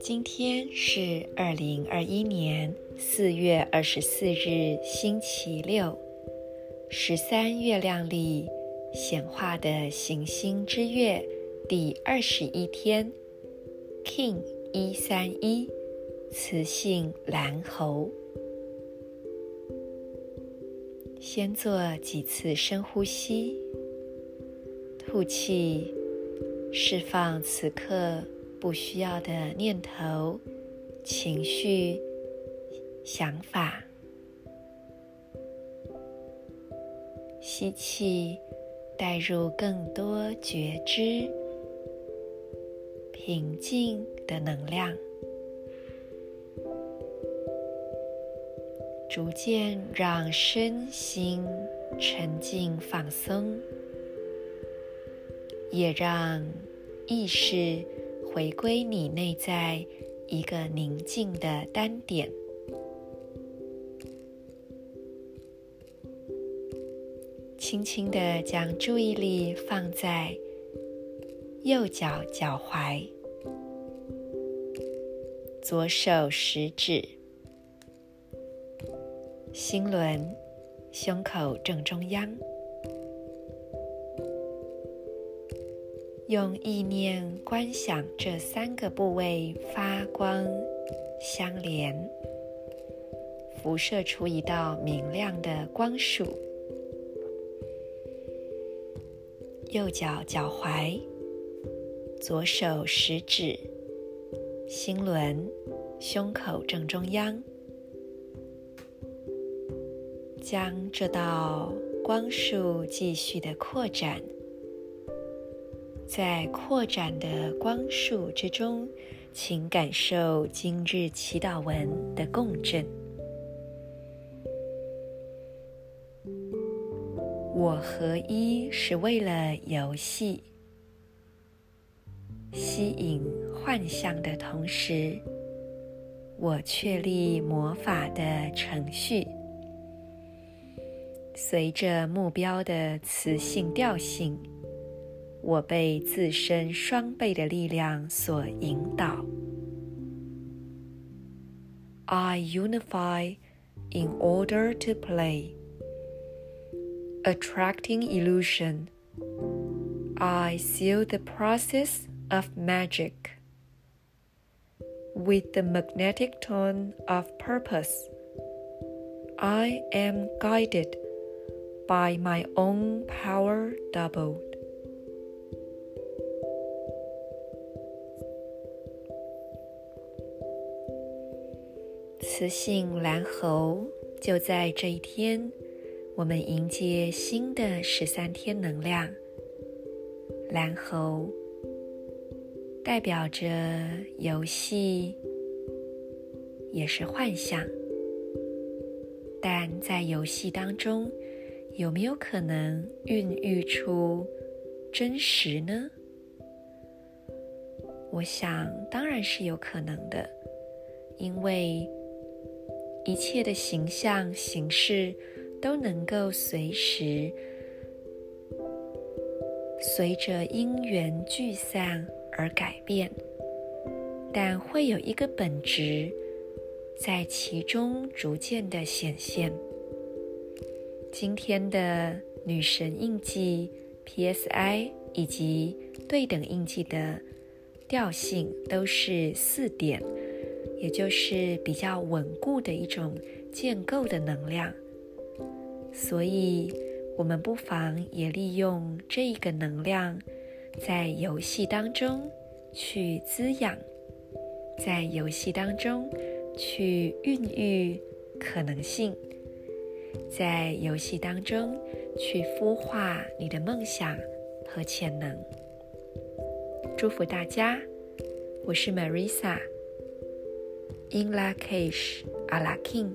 今天是二零二一年四月二十四日，星期六，十三月亮历显化的行星之月第二十一天，King 一三一，雌性蓝猴。先做几次深呼吸，吐气，释放此刻。不需要的念头、情绪、想法。吸气，带入更多觉知、平静的能量，逐渐让身心沉静放松，也让意识。回归你内在一个宁静的单点，轻轻地将注意力放在右脚脚踝、左手食指、心轮、胸口正中央。用意念观想这三个部位发光相连，辐射出一道明亮的光束。右脚脚踝、左手食指、心轮、胸口正中央，将这道光束继续的扩展。在扩展的光束之中，请感受今日祈祷文的共振。我合一是为了游戏，吸引幻象的同时，我确立魔法的程序，随着目标的磁性调性。我被自身双倍的力量所引导。I unify in order to play, attracting illusion. I seal the process of magic with the magnetic tone of purpose. I am guided by my own power doubled. 磁性蓝猴就在这一天，我们迎接新的十三天能量。蓝猴代表着游戏，也是幻想。但在游戏当中，有没有可能孕育出真实呢？我想，当然是有可能的，因为。一切的形象形式都能够随时随着因缘聚散而改变，但会有一个本质在其中逐渐的显现。今天的女神印记 PSI 以及对等印记的调性都是四点。也就是比较稳固的一种建构的能量，所以我们不妨也利用这一个能量，在游戏当中去滋养，在游戏当中去孕育可能性，在游戏当中去孵化你的梦想和潜能。祝福大家，我是 Marisa。In Lak'ech, A La K'in